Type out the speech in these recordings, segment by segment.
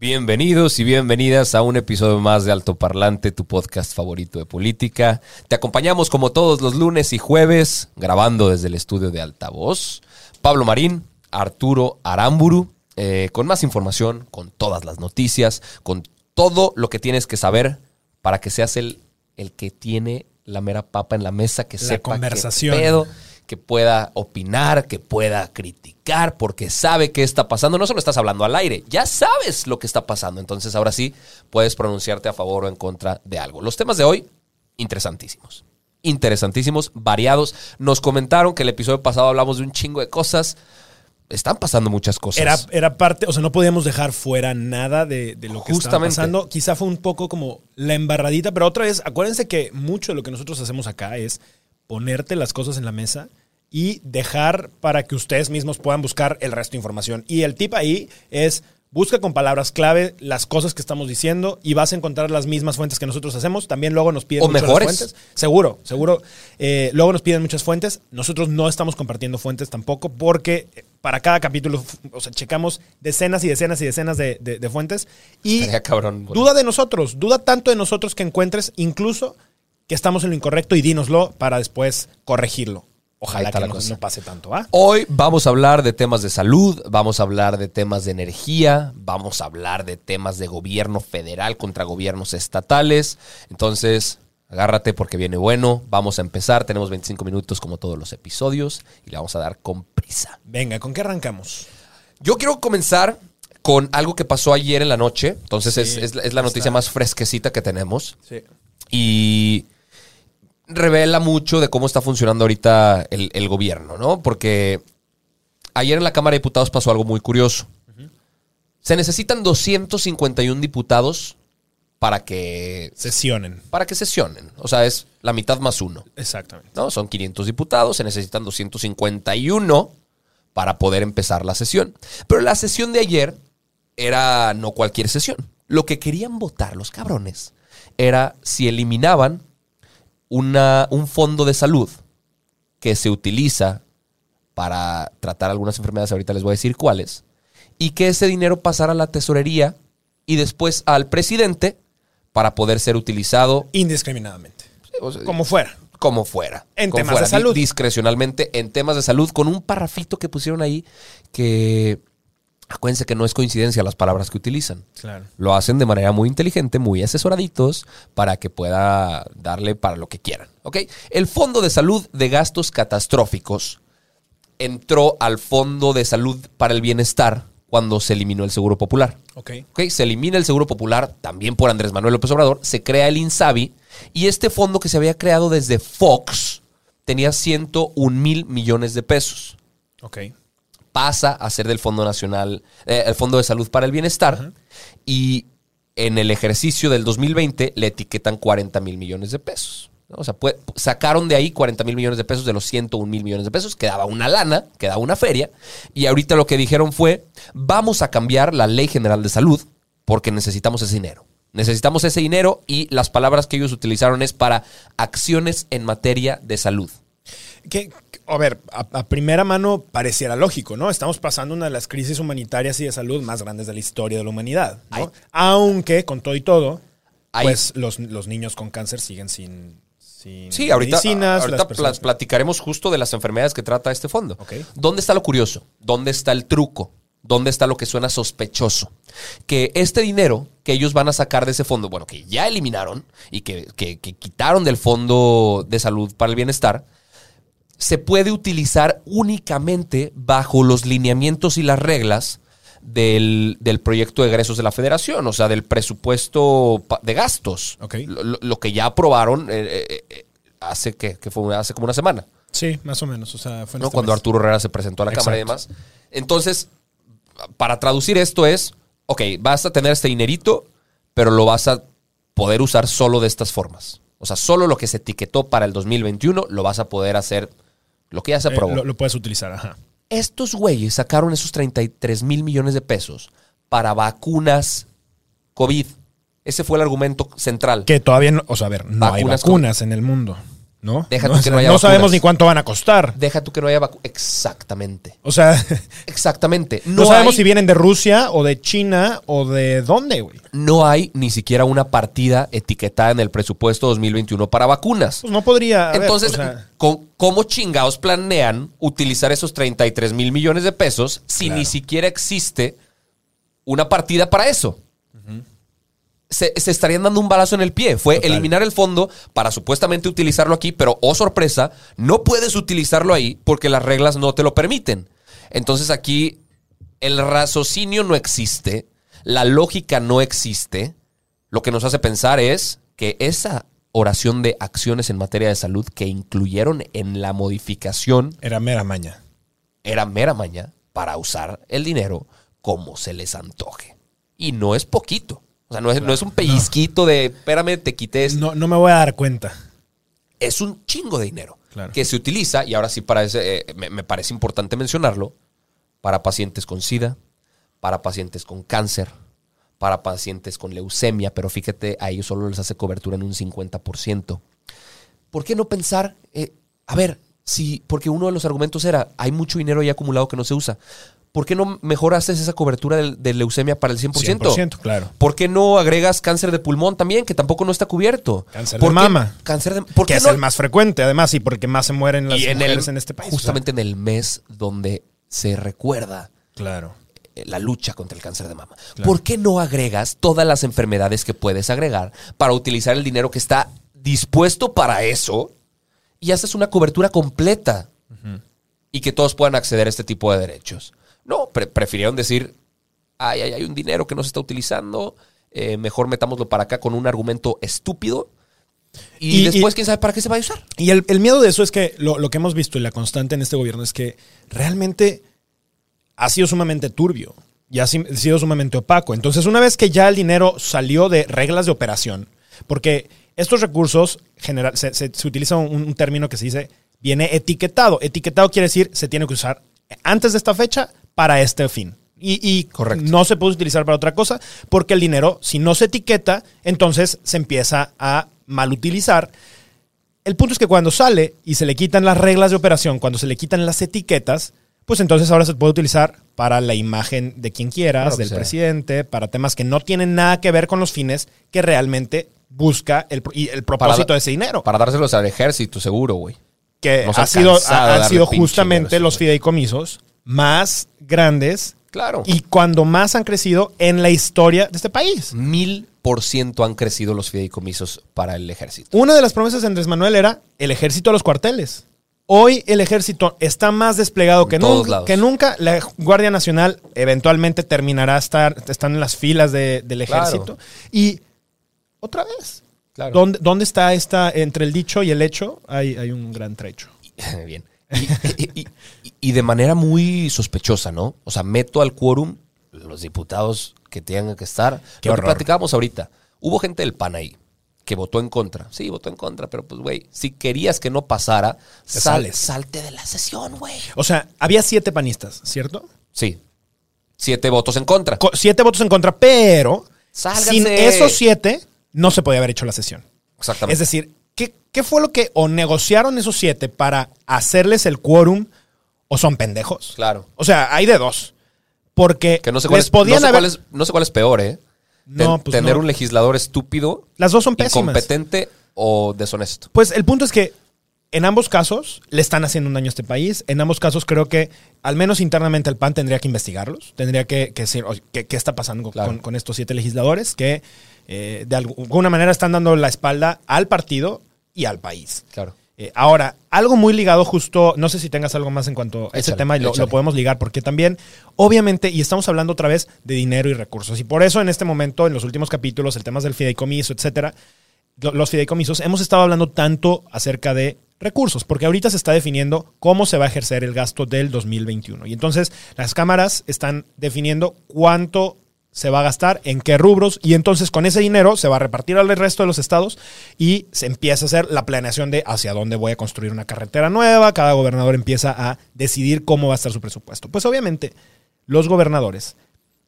Bienvenidos y bienvenidas a un episodio más de Alto Parlante, tu podcast favorito de política. Te acompañamos como todos los lunes y jueves, grabando desde el estudio de Altavoz. Pablo Marín, Arturo Aramburu, eh, con más información, con todas las noticias, con todo lo que tienes que saber para que seas el, el que tiene la mera papa en la mesa, que La sepa qué conversación. pedo, que pueda opinar, que pueda criticar, porque sabe qué está pasando. No solo estás hablando al aire, ya sabes lo que está pasando. Entonces ahora sí puedes pronunciarte a favor o en contra de algo. Los temas de hoy, interesantísimos. Interesantísimos, variados. Nos comentaron que el episodio pasado hablamos de un chingo de cosas. Están pasando muchas cosas. Era, era parte, o sea, no podíamos dejar fuera nada de, de lo que estaba pasando. Quizá fue un poco como la embarradita, pero otra vez, acuérdense que mucho de lo que nosotros hacemos acá es ponerte las cosas en la mesa y dejar para que ustedes mismos puedan buscar el resto de información. Y el tip ahí es busca con palabras clave las cosas que estamos diciendo y vas a encontrar las mismas fuentes que nosotros hacemos. También luego nos piden O mucho las mejores. fuentes. Seguro, seguro. Eh, luego nos piden muchas fuentes. Nosotros no estamos compartiendo fuentes tampoco porque eh, para cada capítulo, o sea, checamos decenas y decenas y decenas de, de- de fuentes. Y Estaría cabrón. duda de nosotros, duda tanto de nosotros que encuentres incluso que estamos en lo incorrecto y dínoslo para después corregirlo. Ojalá que la no, cosa. no pase tanto, ¿ah? Hoy vamos a hablar de temas de salud, vamos a hablar de temas de energía, vamos a hablar de temas de gobierno federal contra gobiernos estatales. Entonces, agárrate porque viene bueno. Vamos a empezar. Tenemos 25 minutos como todos los episodios y le vamos a dar con prisa. Venga, ¿con qué arrancamos? Yo quiero comenzar con algo que pasó ayer en la noche. Entonces, es, Sí, es la- es la noticia está. más fresquecita que tenemos. Sí. y revela mucho de cómo está funcionando ahorita el, el gobierno, ¿no? Porque ayer en la Cámara de Diputados pasó algo muy curioso. Se necesitan 251 diputados para que, Sesionen. para que sesionen. O sea, es la mitad más uno. Exactamente. ¿no? Son 500 diputados, se necesitan 251 para poder empezar la sesión. Pero la sesión de ayer era no cualquier sesión. Lo que querían votar los cabrones era si eliminaban una, un fondo de salud que se utiliza para tratar algunas enfermedades, ahorita les voy a decir cuáles, y que ese dinero pasara a la tesorería y después al presidente para poder ser utilizado Indiscriminadamente. o sea, Como fuera. como fuera. En como temas fuera, de salud. di- Discrecionalmente en temas de salud, con un parrafito que pusieron ahí que. Acuérdense que no es coincidencia las palabras que utilizan. Claro. Lo hacen de manera muy inteligente, muy asesoraditos, para que pueda darle para lo que quieran. ¿Ok? El Fondo de Salud de Gastos Catastróficos entró al Fondo de Salud para el Bienestar cuando se eliminó el Seguro Popular. Ok. Ok, Se elimina el Seguro Popular, también por Andrés Manuel López Obrador, se crea el INSABI y este fondo que se había creado desde Fox tenía 101 mil millones de pesos. Ok. Pasa a ser del Fondo Nacional, eh, el Fondo de Salud para el Bienestar y en el ejercicio del 2020 le etiquetan 40 mil millones de pesos. ¿no? O sea, sacaron de ahí 40 mil millones de pesos de los 101 mil millones de pesos, quedaba una lana, quedaba una feria, y ahorita lo que dijeron fue, vamos a cambiar la ley general de salud porque necesitamos ese dinero. Necesitamos ese dinero y las palabras que ellos utilizaron es para acciones en materia de salud. Que, a ver, a, a primera mano pareciera lógico, ¿no? Estamos pasando una de las crisis humanitarias y de salud más grandes de la historia de la humanidad, ¿no? Ay. Aunque, con todo y todo, Ay. pues los, los niños con cáncer siguen sin, sin Sí, ahorita, medicinas, ahorita las platicaremos justo de las enfermedades que trata este fondo. ¿Dónde está lo curioso? ¿Dónde está el truco? ¿Dónde está lo que suena sospechoso? Que este dinero que ellos van a sacar de ese fondo, bueno, que ya eliminaron y que, que- que quitaron del Fondo de Salud para el Bienestar, se puede utilizar únicamente bajo los lineamientos y las reglas del, del proyecto de egresos de la federación, o sea, del presupuesto de gastos. Ok. Lo, que ya aprobaron eh, eh, eh, hace que, que fue hace como una semana. Sí, más o menos. O sea, fue en ¿no? este Cuando mes. Arturo Herrera se presentó a la Cámara y demás. Entonces, para traducir esto es, ok, vas a tener este dinerito, pero lo vas a poder usar solo de estas formas. O sea, solo lo que se etiquetó para el 2021 lo vas a poder hacer, lo que ya se Eh, aprobó. lo, lo puedes utilizar, ajá. Estos güeyes sacaron esos 33 mil millones de pesos para vacunas COVID. Ese fue el argumento central. Que todavía no, o sea, a ver, no hay Vacunas vacunas en el mundo, ¿no? Deja no, tú O que sea, no haya no vacunas. sabemos ni cuánto van a costar. Deja tú que no haya vacunas. Exactamente. O sea, Exactamente. no, No, sabemos hay- si vienen de Rusia o de China o de dónde, güey. no hay ni siquiera una partida etiquetada en el presupuesto 2021 para vacunas. Pues no podría. haber, Entonces, o sea, ¿con- ¿cómo chingados planean utilizar esos 33 mil millones de pesos si Claro. ni siquiera existe una partida para eso? Se, se estarían dando un balazo en el pie. Fue Total. eliminar el fondo para supuestamente utilizarlo aquí, pero oh sorpresa, no puedes utilizarlo ahí porque las reglas no te lo permiten. Entonces aquí el raciocinio no existe, la lógica no existe. Lo que nos hace pensar es que esa oración de acciones en materia de salud que incluyeron en la modificación era mera maña. era mera maña para usar el dinero como se les antoje. Y no es poquito. O sea, no es, no es un pellizquito de, espérame, te quité esto. No, no me voy a dar cuenta. Es un chingo de dinero Claro. que se utiliza, y ahora sí parece, eh, me, me parece importante mencionarlo, para pacientes con SIDA, para pacientes con cáncer, para pacientes con leucemia, pero fíjate, a ellos solo les hace cobertura en un 50%. ¿Por qué no pensar, eh, a ver, si, porque uno de los argumentos era, hay mucho dinero ya acumulado que no se usa. ¿Por qué no mejor haces esa cobertura de, de leucemia para el 100%? 100%, claro. ¿Por qué no agregas cáncer de pulmón también, que tampoco no está cubierto? Cáncer ¿Por de mama. Cáncer de ¿por Que qué es no- el más frecuente, además, y porque más se mueren las y en, el, mujeres en este país. Justamente en el mes donde se recuerda claro. eh, la lucha contra el cáncer de mama. ¿Por qué no agregas todas las enfermedades que puedes agregar para utilizar el dinero que está dispuesto para eso y haces una cobertura completa y que todos puedan acceder a este tipo de derechos? No, pre- prefirieron decir, ay, ay, hay un dinero que no se está utilizando, eh, mejor metámoslo para acá con un argumento estúpido y, Y- después y- quién sabe para qué se va a usar. Y el, el miedo de eso es que lo, lo que hemos visto y la constante en este gobierno es que realmente ha sido sumamente turbio y ha si- sido sumamente opaco. Entonces, una vez que ya el dinero salió de reglas de operación, porque estos recursos general, se, se- se utiliza un, un término que se dice viene etiquetado. Etiquetado quiere decir se tiene que usar antes de esta fecha para este fin. Y, y Correcto. no se puede utilizar para otra cosa porque el dinero, si no se etiqueta, entonces se empieza a mal utilizar. El punto es que cuando sale y se le quitan las reglas de operación, cuando se le quitan las etiquetas, pues entonces ahora se puede utilizar para la imagen de quien quieras, Claro del sea. presidente, para temas que no tienen nada que ver con los fines que realmente busca el, y el propósito Para- de ese dinero. Para dárselos al ejército, seguro, güey. que ha sido, ha- han sido justamente los fideicomisos más grandes Claro. y cuando más han crecido en la historia de este país. Mil por ciento han crecido los fideicomisos para el ejército. Una de las promesas de Andrés Manuel era el ejército a los cuarteles. Hoy el ejército está más desplegado que, En nunca, lados. que nunca. La Guardia Nacional eventualmente terminará estar, están en las filas de- del Claro. ejército. Y otra vez, Claro. ¿dónde, dónde está esta, entre el dicho y el hecho? Hay, hay un gran trecho. Bien. Y, y- y- y de manera muy sospechosa, ¿no? O sea, meto al quórum los diputados que tengan que estar. Qué Lo que horror. platicábamos ahorita. Hubo gente del PAN ahí que votó en contra. Sí, votó en contra, pero pues, güey, si querías que no pasara, Te sal- sales. salte de la sesión, güey. O sea, había siete panistas, ¿cierto? Sí. Siete votos en contra. Co- siete votos en contra, pero Sálganse. sin esos siete no se podía haber hecho la sesión. Exactamente. Es decir, ¿qué, qué fue lo que o negociaron esos siete para hacerles el quórum o son pendejos? Claro. O sea, hay de dos. Porque Que no sé cuál, les es, podían no sé haber... cuál es- no sé cuál es peor, ¿eh? No, pues tener no. un legislador estúpido, Las dos son pésimas. incompetente o deshonesto? Pues el punto es que en ambos casos le están haciendo un daño a este país. En ambos casos creo que, al menos internamente, el PAN tendría que investigarlos. Tendría que, que decir ¿qué, qué está pasando Claro. con, con estos siete legisladores que eh, de alguna manera están dando la espalda al partido y al país. Claro. Eh, ahora, algo muy ligado justo, no sé si tengas algo más en cuanto a ese tema y lo, lo podemos ligar, porque también, obviamente, y estamos hablando otra vez de dinero y recursos, y por eso en este momento, en los últimos capítulos, el tema del fideicomiso, etcétera, lo- los fideicomisos, hemos estado hablando tanto acerca de recursos, porque ahorita se está definiendo cómo se va a ejercer el gasto del 2021. Y entonces las cámaras están definiendo cuánto se va a gastar, en qué rubros, y entonces con ese dinero se va a repartir al resto de los estados y se empieza a hacer la planeación de hacia dónde voy a construir una carretera nueva, cada gobernador empieza a decidir cómo va a estar su presupuesto. Pues obviamente los gobernadores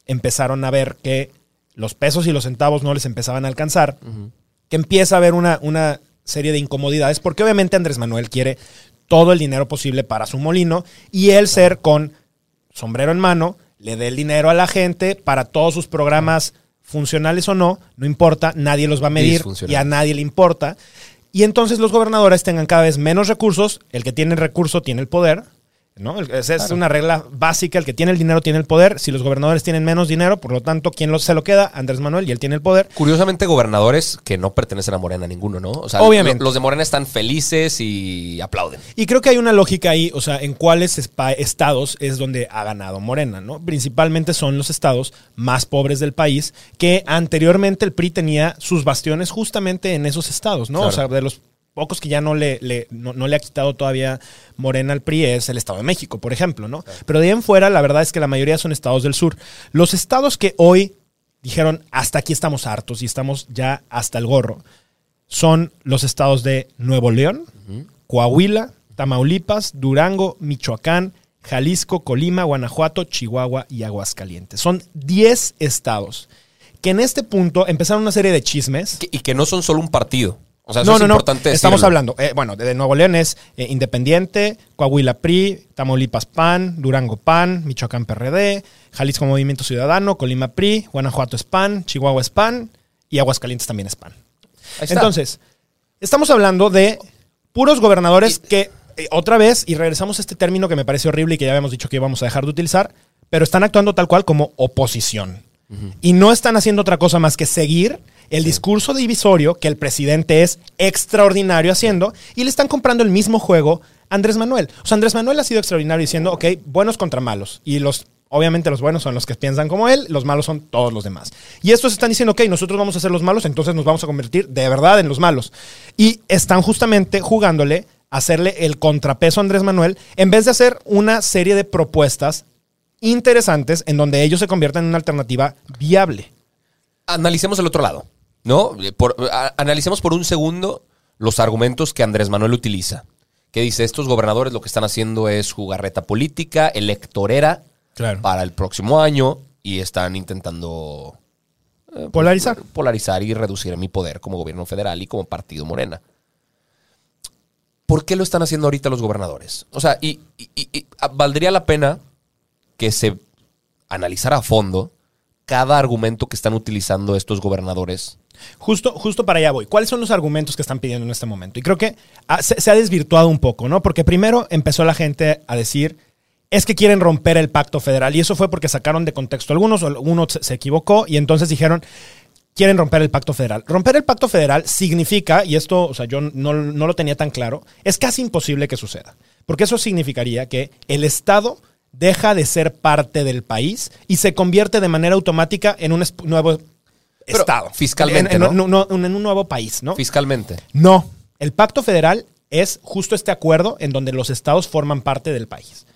empezaron a ver que los pesos y los centavos no les empezaban a alcanzar, que empieza a haber una, una serie de incomodidades, porque obviamente Andrés Manuel quiere todo el dinero posible para su molino y él ser con sombrero en mano, le dé el dinero a la gente para todos sus programas funcionales o no, no importa, nadie los va a medir y a nadie le importa. Y entonces los gobernadores tengan cada vez menos recursos, el que tiene el recurso tiene el poder, ¿no? Esa es una regla básica, el que tiene el dinero tiene el poder, si los gobernadores tienen menos dinero, por lo tanto, ¿quién lo- se lo queda? Andrés Manuel y él tiene el poder. Curiosamente, gobernadores que no pertenecen a Morena, ninguno, ¿no? O sea, Obviamente. lo- los de Morena están felices y aplauden. Y creo que hay una lógica ahí, o sea, en cuáles estados es donde ha ganado Morena, ¿no? Principalmente son los estados más pobres del país, que anteriormente el PRI tenía sus bastiones justamente en esos estados, ¿no? Claro. O sea, de los pocos que ya no le, le- no, no le ha quitado todavía Morena al PRI es el Estado de México, por ejemplo, ¿no? Pero de ahí en fuera, la verdad es que la mayoría son estados del sur. Los estados que hoy dijeron, hasta aquí estamos hartos y estamos ya hasta el gorro, son los estados de Nuevo León, Coahuila, Tamaulipas, Durango, Michoacán, Jalisco, Colima, Guanajuato, Chihuahua y Aguascalientes. Son 10 estados que en este punto empezaron una serie de chismes. Que- y que no son solo un partido. O sea, eso no, es no, no. importante Estamos decirlo. hablando, eh, bueno, de, Nuevo León es eh, Independiente, Coahuila PRI, Tamaulipas PAN, Durango PAN, Michoacán PRD, Jalisco Movimiento Ciudadano, Colima PRI, Guanajuato es PAN, Chihuahua es PAN y Aguascalientes también es PAN. Entonces, estamos hablando de puros gobernadores que, eh, otra vez, y regresamos a este término que me parece horrible y que ya habíamos dicho que íbamos a dejar de utilizar, pero están actuando tal cual como oposición. Y no están haciendo otra cosa más que seguir el discurso divisorio que el presidente es extraordinario haciendo y le están comprando el mismo juego a Andrés Manuel. O sea, Andrés Manuel ha sido extraordinario diciendo, ok, buenos contra malos. Y los, obviamente los buenos son los que piensan como él, los malos son todos los demás. Y estos están diciendo, ok, nosotros vamos a ser los malos, entonces nos vamos a convertir de verdad en los malos. Y están justamente jugándole hacerle el contrapeso a Andrés Manuel en vez de hacer una serie de propuestas interesantes en donde ellos se conviertan en una alternativa viable. Analicemos el otro lado, ¿no? Por- a- analicemos por un segundo los argumentos que Andrés Manuel utiliza. Que dice, estos gobernadores lo que están haciendo es jugarreta política, electorera, Claro. para el próximo año y están intentando eh, Polarizar. polarizar y reducir mi poder como gobierno federal y como partido morena. ¿Por qué lo están haciendo ahorita los gobernadores? O sea, y, y- y- y, ah, valdría la pena que se analizara a fondo cada argumento que están utilizando estos gobernadores. Justo, justo para allá voy. ¿Cuáles son los argumentos que están pidiendo en este momento? Y creo que ah, se, ha desvirtuado un poco, ¿no? Porque primero empezó la gente a decir, es que quieren romper el pacto federal. Y eso fue porque sacaron de contexto algunos, uno se, se equivocó, y entonces dijeron, quieren romper el pacto federal. Romper el pacto federal significa, y esto, o sea, yo no, no lo tenía tan claro, es casi imposible que suceda. Porque eso significaría que el Estado deja de ser parte del país y se convierte de manera automática en un nuevo Pero Estado. fiscalmente, En, en- ¿no? no- en un nuevo país, ¿no? Fiscalmente. No. El pacto federal es justo este acuerdo en donde los estados forman parte del país.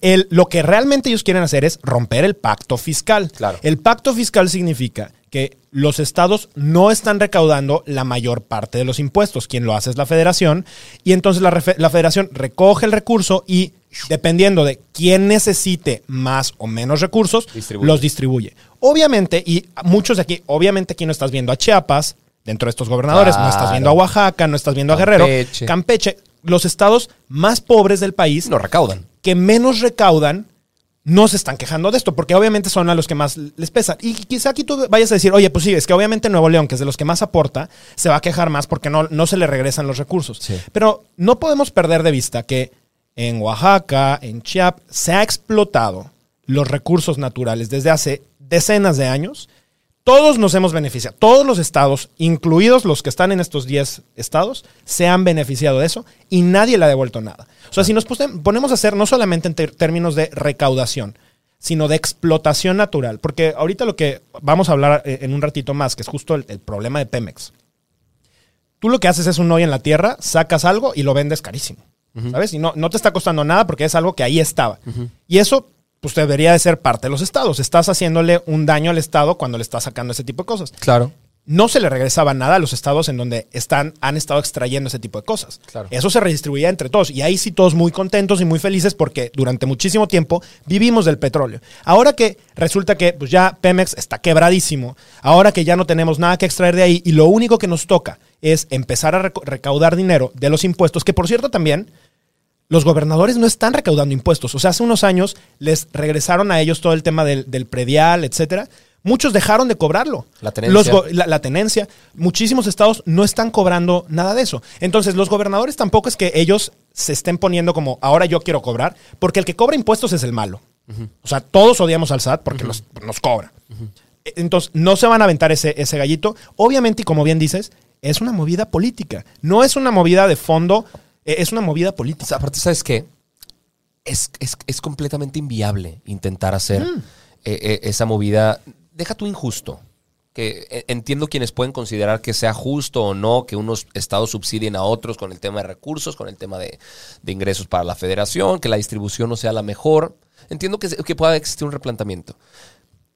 El- lo que realmente ellos quieren hacer es romper el pacto fiscal. Claro. El pacto fiscal significa que los estados no están recaudando la mayor parte de los impuestos. Quien lo hace es la federación. Y entonces la, la federación recoge el recurso y, dependiendo de quién necesite más o menos recursos, Distribuye. los distribuye. Obviamente, y muchos de aquí, obviamente aquí no estás viendo a Chiapas, dentro de estos gobernadores, no estás viendo a Oaxaca, no estás viendo a Guerrero, Campeche. Los estados más pobres del país No recaudan. que menos recaudan no se están quejando de esto, porque obviamente son a los que más les pesa. Y quizá aquí tú vayas a decir, oye, pues sí, es que obviamente Nuevo León, que es de los que más aporta, se va a quejar más porque no, no se le regresan los recursos. Sí. Pero no podemos perder de vista que en Oaxaca, en Chiapas, se ha explotado los recursos naturales desde hace decenas de años. Todos nos hemos beneficiado, todos los estados, incluidos los que están en estos 10 estados, se han beneficiado de eso y nadie le ha devuelto nada. O sea, si nos ponemos a hacer no solamente en términos de recaudación, sino de explotación natural, porque ahorita lo que vamos a hablar eh, en un ratito más, que es justo el, problema de Pemex. Tú lo que haces es un hoyo en la tierra, sacas algo y lo vendes carísimo. ¿Sabes? Y no, no te está costando nada porque es algo que ahí estaba. Y eso, pues debería de ser parte de los estados. Estás haciéndole un daño al estado cuando le estás sacando ese tipo de cosas. Claro. No se le regresaba nada a los estados en donde están, han estado extrayendo ese tipo de cosas. Claro. Eso se redistribuía entre todos. Y ahí sí todos muy contentos y muy felices porque durante muchísimo tiempo vivimos del petróleo. Ahora que resulta que pues ya Pemex está quebradísimo, ahora que ya no tenemos nada que extraer de ahí y lo único que nos toca es empezar a recaudar dinero de los impuestos, que por cierto también los gobernadores no están recaudando impuestos. O sea, hace unos años les regresaron a ellos todo el tema del, del predial, etcétera. Muchos dejaron de cobrarlo. La tenencia. Los la, la tenencia. Muchísimos estados no están cobrando nada de eso. Entonces, los gobernadores tampoco es que ellos se estén poniendo como, ahora yo quiero cobrar, porque el que cobra impuestos es el malo. O sea, todos odiamos al SAT porque nos, nos cobra. E- Entonces, no se van a aventar ese, ese gallito. Obviamente, y como bien dices, es una movida política. No es una movida de fondo, es una movida O política. sea, aparte, ¿sabes qué? Es, es- es completamente inviable intentar hacer Mm. eh, eh, esa movida. Deja tú injusto. Que eh, entiendo quienes pueden considerar que sea justo o no que unos estados subsidien a otros con el tema de recursos, con el tema de, de ingresos para la federación, que la distribución no sea la mejor. Entiendo que, que pueda existir un replanteamiento.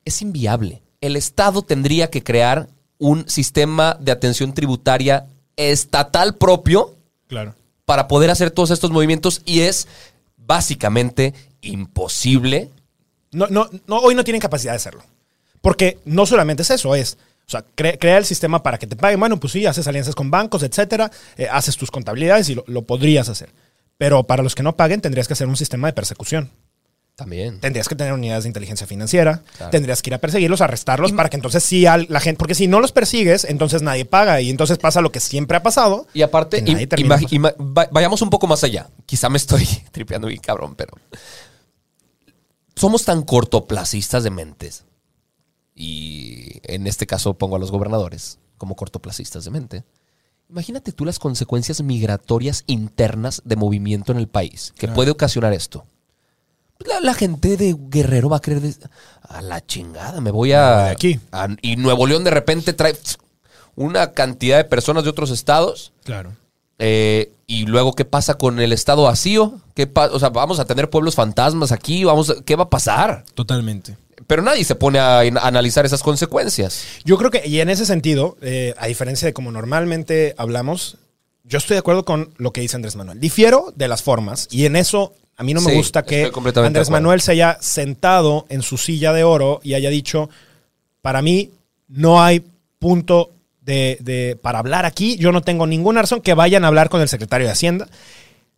Es inviable. El Estado tendría que crear un sistema de atención tributaria estatal propio Claro. Para poder hacer todos estos movimientos y es básicamente imposible. No, no, no, hoy no tienen capacidad de hacerlo. Porque no solamente es eso, es. O sea, cre- crea el sistema para que te paguen. Bueno, pues sí, haces alianzas con bancos, etcétera, eh, haces tus contabilidades y lo podrías hacer. Pero para los que no paguen, tendrías que hacer un sistema de persecución. También. Tendrías que tener unidades de inteligencia financiera, Claro. tendrías que ir a perseguirlos, arrestarlos, para que entonces sí al- la gente. Porque si no los persigues, entonces nadie paga. Y entonces pasa lo que siempre ha pasado. Y aparte, ima- vayamos un poco más allá. Quizá me estoy tripeando bien cabrón, pero somos tan cortoplacistas de mentes. Y en este caso pongo a los gobernadores como cortoplacistas de mente. Imagínate tú las consecuencias migratorias internas de movimiento en el país que puede ocasionar esto. La, la gente de Guerrero va a creer de- a la chingada, me voy a, de aquí. a- y Nuevo León de repente trae una cantidad de personas de otros estados Claro. eh, y luego, ¿qué pasa con el estado vacío? ¿Qué o sea, vamos a tener pueblos fantasmas aquí, vamos, a- ¿qué va a pasar? Totalmente. Pero nadie se pone a analizar esas consecuencias. Yo creo que, y en ese sentido, eh, a diferencia de como normalmente hablamos, yo estoy de acuerdo con lo que dice Andrés Manuel. Difiero de las formas, y en eso a mí no me Sí, gusta que Andrés. Manuel se haya sentado en su silla de oro y haya dicho, para mí no hay punto de, de- para hablar aquí, yo no tengo ninguna razón que vayan a hablar con el secretario de Hacienda.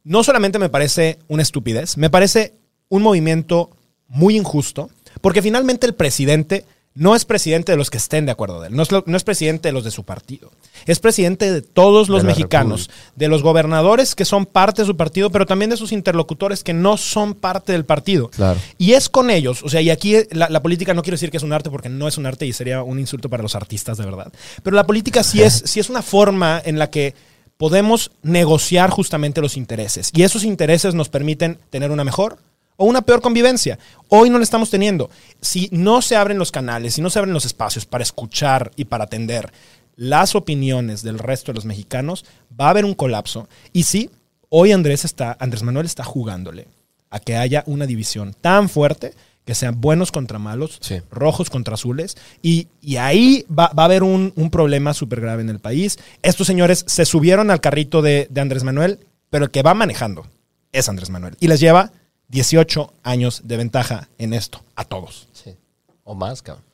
No solamente me parece una estupidez, me parece un movimiento muy injusto, porque finalmente el presidente no es presidente de los que estén de acuerdo de él, no es, lo- no es presidente de los de su partido, es presidente de todos los De mexicanos, de los gobernadores que son parte de su partido, pero también de sus interlocutores que no son parte del partido. Claro. Y es con ellos, o sea, y aquí la, la política no quiero decir que es un arte porque no es un arte y sería un insulto para los artistas de verdad, pero la política sí es, sí es una forma en la que podemos negociar justamente los intereses. Y esos intereses nos permiten tener una mejor o una peor convivencia. Hoy no la estamos teniendo. Si no se abren los canales, si no se abren los espacios para escuchar y para atender las opiniones del resto de los mexicanos, va a haber un colapso. Y sí, hoy Andrés está, Andrés Manuel está jugándole a que haya una división tan fuerte que sean buenos contra malos, Sí. rojos contra azules, y, y ahí va, va a haber un, un problema súper grave en el país. Estos señores se subieron al carrito de, de Andrés Manuel, pero el que va manejando es Andrés Manuel. Y les lleva 18 años de ventaja en esto, a todos. Sí. O más, cabrón.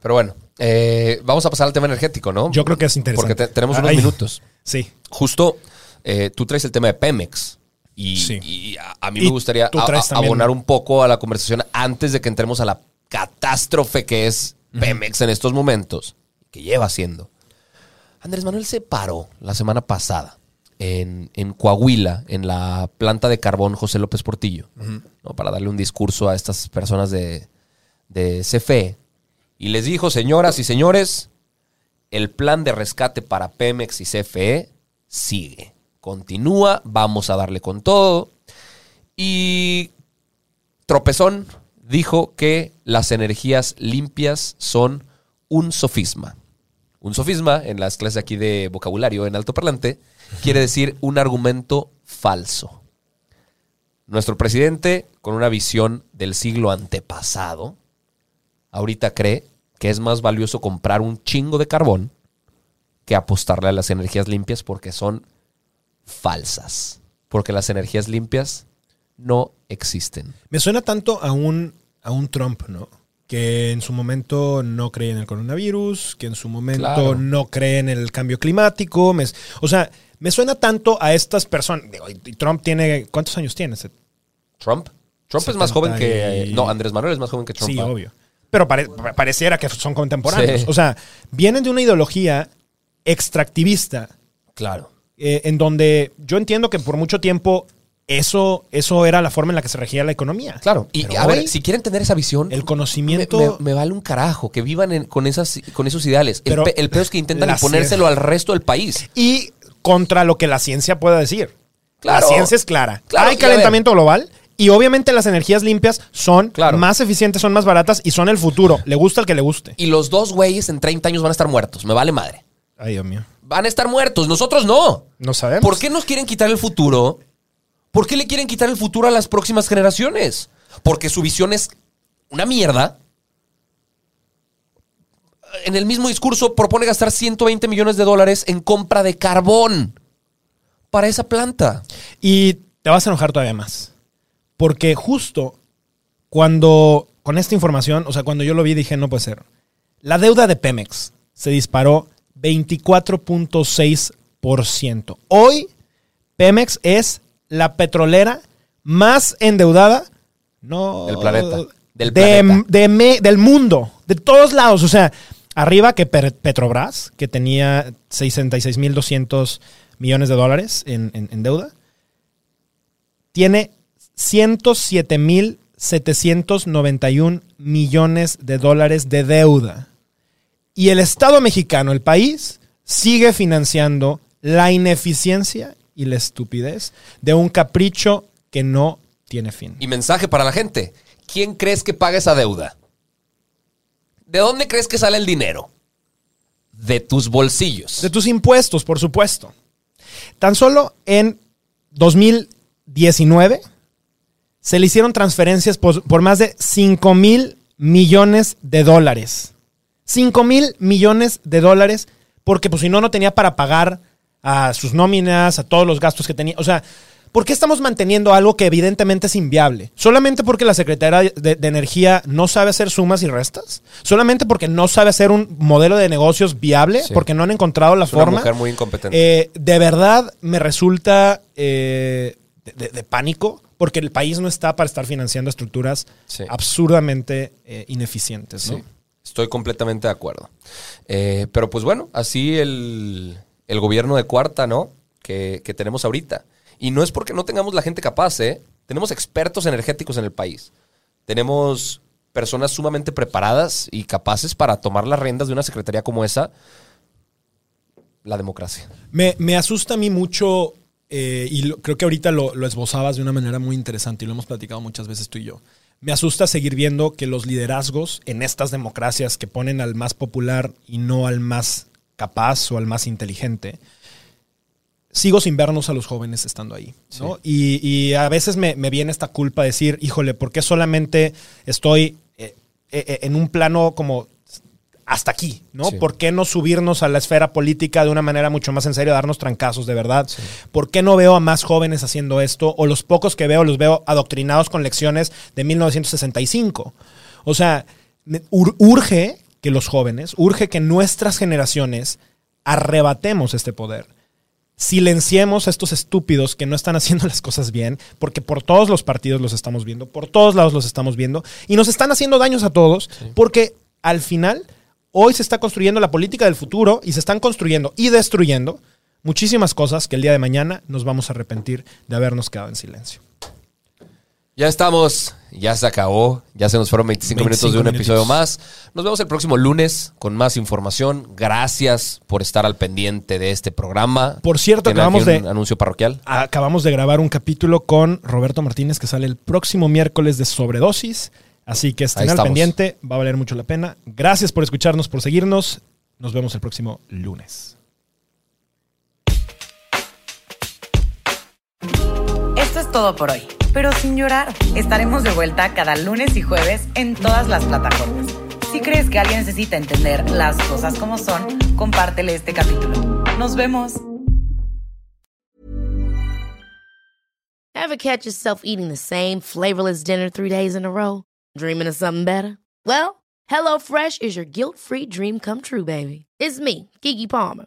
Pero bueno, eh, vamos a pasar al tema energético, ¿no? Yo creo que es interesante. Porque te- tenemos unos Ay. minutos. Sí. Justo, eh, tú traes el tema de Pemex. Y, Sí. y a, a mí Y me gustaría a- abonar un poco a la conversación antes de que entremos a la catástrofe que es Pemex en estos momentos, que lleva siendo. Andrés Manuel se paró la semana pasada en, en Coahuila, en la planta de carbón José López Portillo, ¿no? para darle un discurso a estas personas de, de CFE. Y les dijo, señoras y señores, el plan de rescate para Pemex y CFE sigue. Continúa, vamos a darle con todo. Y Tropezón dijo que las energías limpias son un sofisma. Un sofisma, en las clases aquí de vocabulario en alto parlante, quiere decir un argumento falso. Nuestro presidente, con una visión del siglo antepasado, ahorita cree que es más valioso comprar un chingo de carbón que apostarle a las energías limpias porque son falsas. Porque las energías limpias no existen. Me suena tanto a un, a un Trump, ¿no? Que en su momento no cree en el coronavirus, que en su momento Claro. no cree en el cambio climático. o sea, me suena tanto a estas personas. Digo, y Trump tiene. ¿Cuántos años tiene? Trump. Trump es más joven que... No, Andrés Manuel es más joven que Trump. Sí, obvio. Pero pare- pa- pareciera que son contemporáneos. Sí. O sea, vienen de una ideología extractivista Claro. eh, en donde yo entiendo que por mucho tiempo eso, eso era la forma en la que se regía la economía. Claro. Y Pero a hoy, ver, si quieren tener esa visión... el conocimiento... Me, me- me vale un carajo que vivan en- con, esas, con esos ideales. El, Pero pe- el peor es que intentan la imponérselo al resto del país. y contra lo que la ciencia pueda decir. Claro. La ciencia es clara. Claro, Hay calentamiento global y obviamente las energías limpias son Claro. más eficientes, son más baratas y son el futuro. Le gusta al que le guste. Y los dos güeyes en 30 años van a estar muertos. Me vale madre. Ay, Dios mío. Van a estar muertos. Nosotros no. No sabemos. ¿Por qué nos quieren quitar el futuro? ¿Por qué le quieren quitar el futuro a las próximas generaciones? Porque su visión es una mierda. En el mismo discurso propone gastar 120 millones de dólares en compra de carbón para esa planta. Y te vas a enojar todavía más. Porque justo cuando, con esta información, o sea, cuando yo lo vi dije, no puede ser. La deuda de Pemex se disparó 24.6%. Hoy Pemex es la petrolera más endeudada no, Del planeta. Del de- planeta. de me- del mundo, de todos lados. O sea, arriba que Petrobras, que tenía 66.200 millones de dólares en, en- en deuda, tiene 107.791 millones de dólares de deuda. Y el Estado mexicano, el país, sigue financiando la ineficiencia y la estupidez de un capricho que no tiene fin. Y mensaje para la gente. ¿Quién crees que paga esa deuda? ¿De dónde crees que sale el dinero? De tus bolsillos. De tus impuestos, por supuesto. Tan solo en 2019 se le hicieron transferencias por, por más de 5 mil millones de dólares. 5 mil millones de dólares porque pues si no, no tenía para pagar a sus nóminas, a todos los gastos que tenía. O sea, ¿por qué estamos manteniendo algo que evidentemente es inviable? ¿Solamente porque la Secretaría de, de Energía no sabe hacer sumas y restas? ¿Solamente porque no sabe hacer un modelo de negocios viable? Sí. Porque no han encontrado la Es una forma. mujer muy incompetente. Eh, de verdad me resulta eh, de, de- de pánico porque el país no está para estar financiando estructuras Sí. absurdamente eh, ineficientes. ¿no? Sí, estoy completamente de acuerdo. Eh, pero pues bueno, así el, el gobierno de cuarta, ¿no? Que, que tenemos ahorita. Y no es porque no tengamos la gente capaz, ¿eh? Tenemos expertos energéticos en el país. Tenemos personas sumamente preparadas y capaces para tomar las riendas de una secretaría como esa. La democracia. Me, me asusta a mí mucho, eh, y creo que ahorita lo, lo esbozabas de una manera muy interesante y lo hemos platicado muchas veces tú y yo. Me asusta seguir viendo que los liderazgos en estas democracias que ponen al más popular y no al más capaz o al más inteligente, sigo sin vernos a los jóvenes estando ahí. ¿no? Y, y a veces me, me viene esta culpa de decir, híjole, ¿por qué solamente estoy eh, eh, en un plano como hasta aquí, ¿no? Sí. ¿Por qué no subirnos a la esfera política de una manera mucho más en serio, darnos trancazos de verdad? ¿Por qué no veo a más jóvenes haciendo esto? O los pocos que veo los veo adoctrinados con lecciones de 1965. O sea, ur- urge que los jóvenes, urge que nuestras generaciones arrebatemos este poder silenciemos a estos estúpidos que no están haciendo las cosas bien, porque por todos los partidos los estamos viendo, por todos lados los estamos viendo, y nos están haciendo daños a todos, porque al final, hoy se está construyendo la política del futuro y se están construyendo y destruyendo muchísimas cosas que el día de mañana nos vamos a arrepentir de habernos quedado en silencio. Ya estamos, ya se acabó, ya se nos fueron 25, minutos de 25 un minutitos. episodio más. Nos vemos el próximo lunes con más información. Gracias por estar al pendiente de este programa. Por cierto, ¿Tiene acabamos de- anuncio parroquial. Acabamos de grabar un capítulo con Roberto Martínez que sale el próximo miércoles de sobredosis. Así que estén Ahí al estamos. pendiente, va a valer mucho la pena. Gracias por escucharnos, por seguirnos. Nos vemos el próximo lunes. Esto es todo por hoy, pero sin llorar. Estaremos de vuelta cada lunes y jueves en todas las plataformas. Si crees que alguien necesita entender las cosas como son, compártele este capítulo. Nos vemos. Ever catch yourself eating the same flavorless dinner three days in a row? Dreaming of something better? Well, HelloFresh is your guilt-free dream come true, baby. It's me, Kiki Palmer.